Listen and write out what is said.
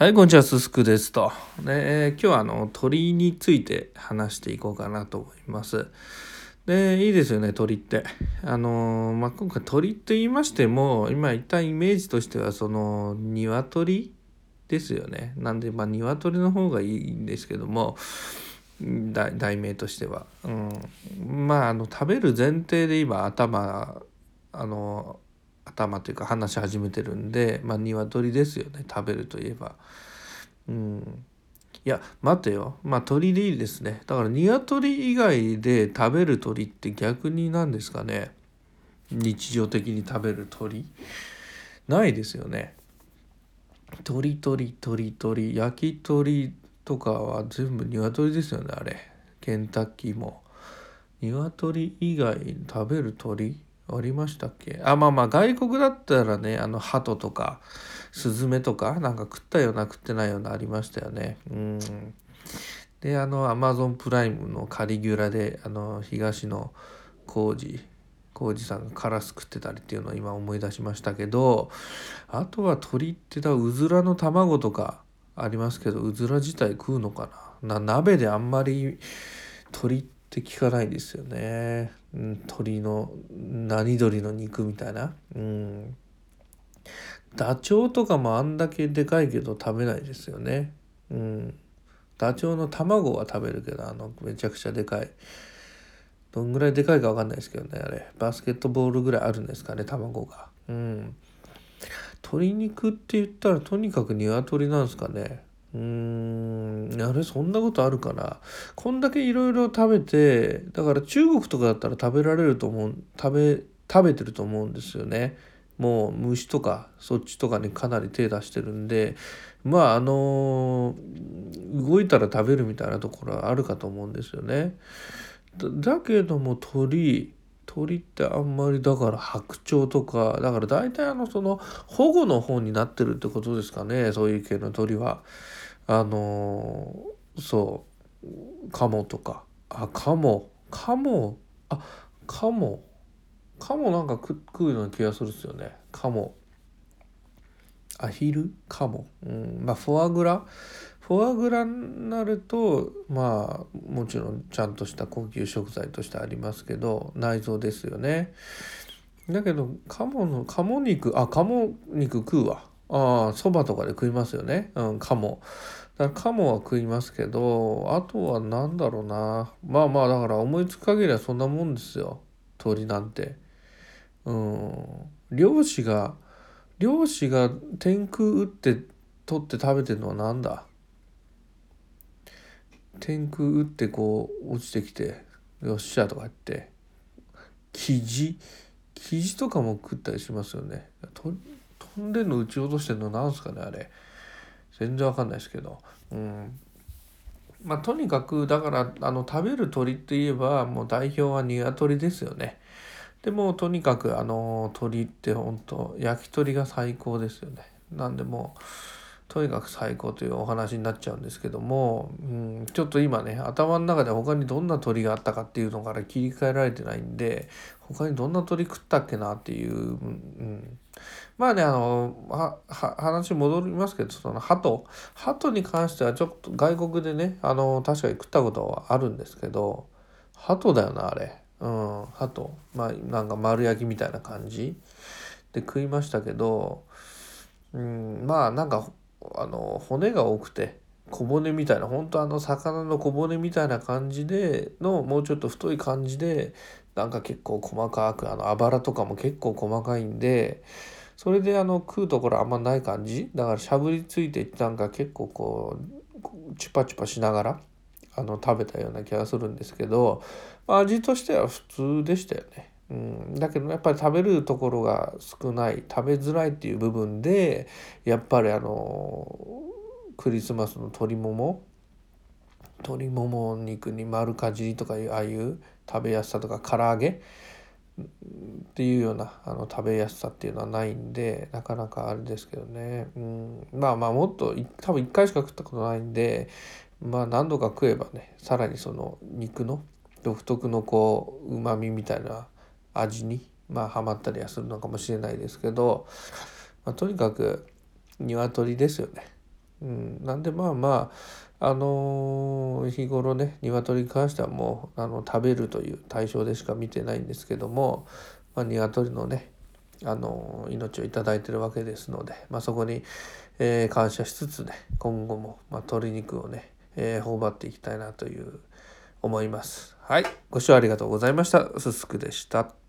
はい、こんにちは、すすくですと。で、えー、今日はあの鳥について話していこうかなと思います。で、いいですよね、鳥って。あのー、まあ、今回鳥って言いましても、今一旦イメージとしては、その、鶏ですよね。なんで、まあ、鶏の方がいいんですけども、題名としては。うん。まあ、あの、食べる前提で今、頭、あの、頭というか話し始めてるんでまあ鶏ですよね食べるといえば。うん。いや待てよ。まあ鳥でいいですね。だから鶏以外で食べる鳥って逆に何ですかね。日常的に食べる鳥。ないですよね。鳥鳥鳥鳥。焼き鳥とかは全部鶏ですよねあれ。ケンタッキーも。鶏以外食べる鳥ありましたっけ？あまあまあ外国だったらねあの鳩とかスズメとかなんか食ったような食ってないようなありましたよね。うん。であのアマゾンプライムのカリギュラであの東野浩二浩二さんがカラス食ってたりっていうのを今思い出しましたけどあとは鳥ってだうずらの卵とかありますけどうずら自体食うのかな？な鍋であんまり鳥ってって聞かないですよね、うん、鳥の何鳥の肉みたいな。うん。ダチョウとかもあんだけでかいけど食べないですよね。うん。ダチョウの卵は食べるけどあのめちゃくちゃでかい。どんぐらいでかいか分かんないですけどねあれ。バスケットボールぐらいあるんですかね卵が。うん。鶏肉って言ったらとにかく鶏なんですかね。うーん。あれそんなことあるかな？こんだけいろいろ食べてだから中国とかだったら食べられると思う食べ食べてると思うんですよね。もう虫とかそっちとかにかなり手出してるんでまああの動いたら食べるみたいなところはあるかと思うんですよね。だけども鳥鳥ってあんまりだから白鳥とかだから大体あのその保護の方になってるってことですかねそういう系の鳥は。あのそう。カモとか。あカモ。カモ。あカモ。カモなんか食うような気がするっすよね。カモ。アヒル？カモ、うん、まあフォアグラ？フォアグラになるとまあもちろんちゃんとした高級食材としてありますけど内臓ですよね。だけどカモのカモ肉あカモ肉食うわ。ああそばとかで食いますよね。うんカモだからカモは食いますけどあとは何だろうな。まあまあだから思いつく限りはそんなもんですよ。鳥なんて。うん。漁師が漁師が天空打って取って食べてるのは何だ？天空打ってこう落ちてきてよっしゃとか言って生地生地とかも食ったりしますよね。飛んでんの撃ち落としてんのなんすかねあれ。全然わかんないですけど。うん。まあとにかくだからあの食べる鳥って言えばもう代表は鶏ですよね。でもとにかくあの鳥って本当焼き鳥が最高ですよね。なんでもうとにかく最高というお話になっちゃうんですけども、うん、ちょっと今ね頭の中で他にどんな鳥があったかっていうのから切り替えられてないんで他にどんな鳥食ったっけなっていう、うん、まあねあの話戻りますけどその鳩。鳩に関してはちょっと外国でねあの確かに食ったことはあるんですけど鳩だよなあれ。うん鳩。まあなんか丸焼きみたいな感じで食いましたけど、うん、まあなんかあの骨が多くて小骨みたいな本当あの魚の小骨みたいな感じでのもうちょっと太い感じでなんか結構細かくあのあばらとかも結構細かいんでそれであの食うところあんまない感じだからしゃぶりついてなんか結構こうチュパチュパしながらあの食べたような気がするんですけど、まあ、味としては普通でしたよね。うん、だけどやっぱり食べるところが少ない食べづらいっていう部分でやっぱりあのクリスマスの鶏もも鶏もも肉に丸かじりとかああいう食べやすさとか唐揚げっていうようなあの食べやすさっていうのはないんでなかなかあれですけどね、うん、まあまあもっと多分1回しか食ったことないんでまあ何度か食えばねさらにその肉の独特のこううまみみたいな味にまあハマったりはするのかもしれないですけど、まあ、とにかく鶏ですよね。うん、なんでまあまああのー、日頃ね鶏に関してはもうあの食べるという対象でしか見てないんですけども、まあ、鶏のねあの命を頂いてるわけですので、まあ、そこに、えー、感謝しつつね今後も、まあ、鶏肉をね、えー、頬張っていきたいなという思います。はいご視聴ありがとうございました。すすくでした。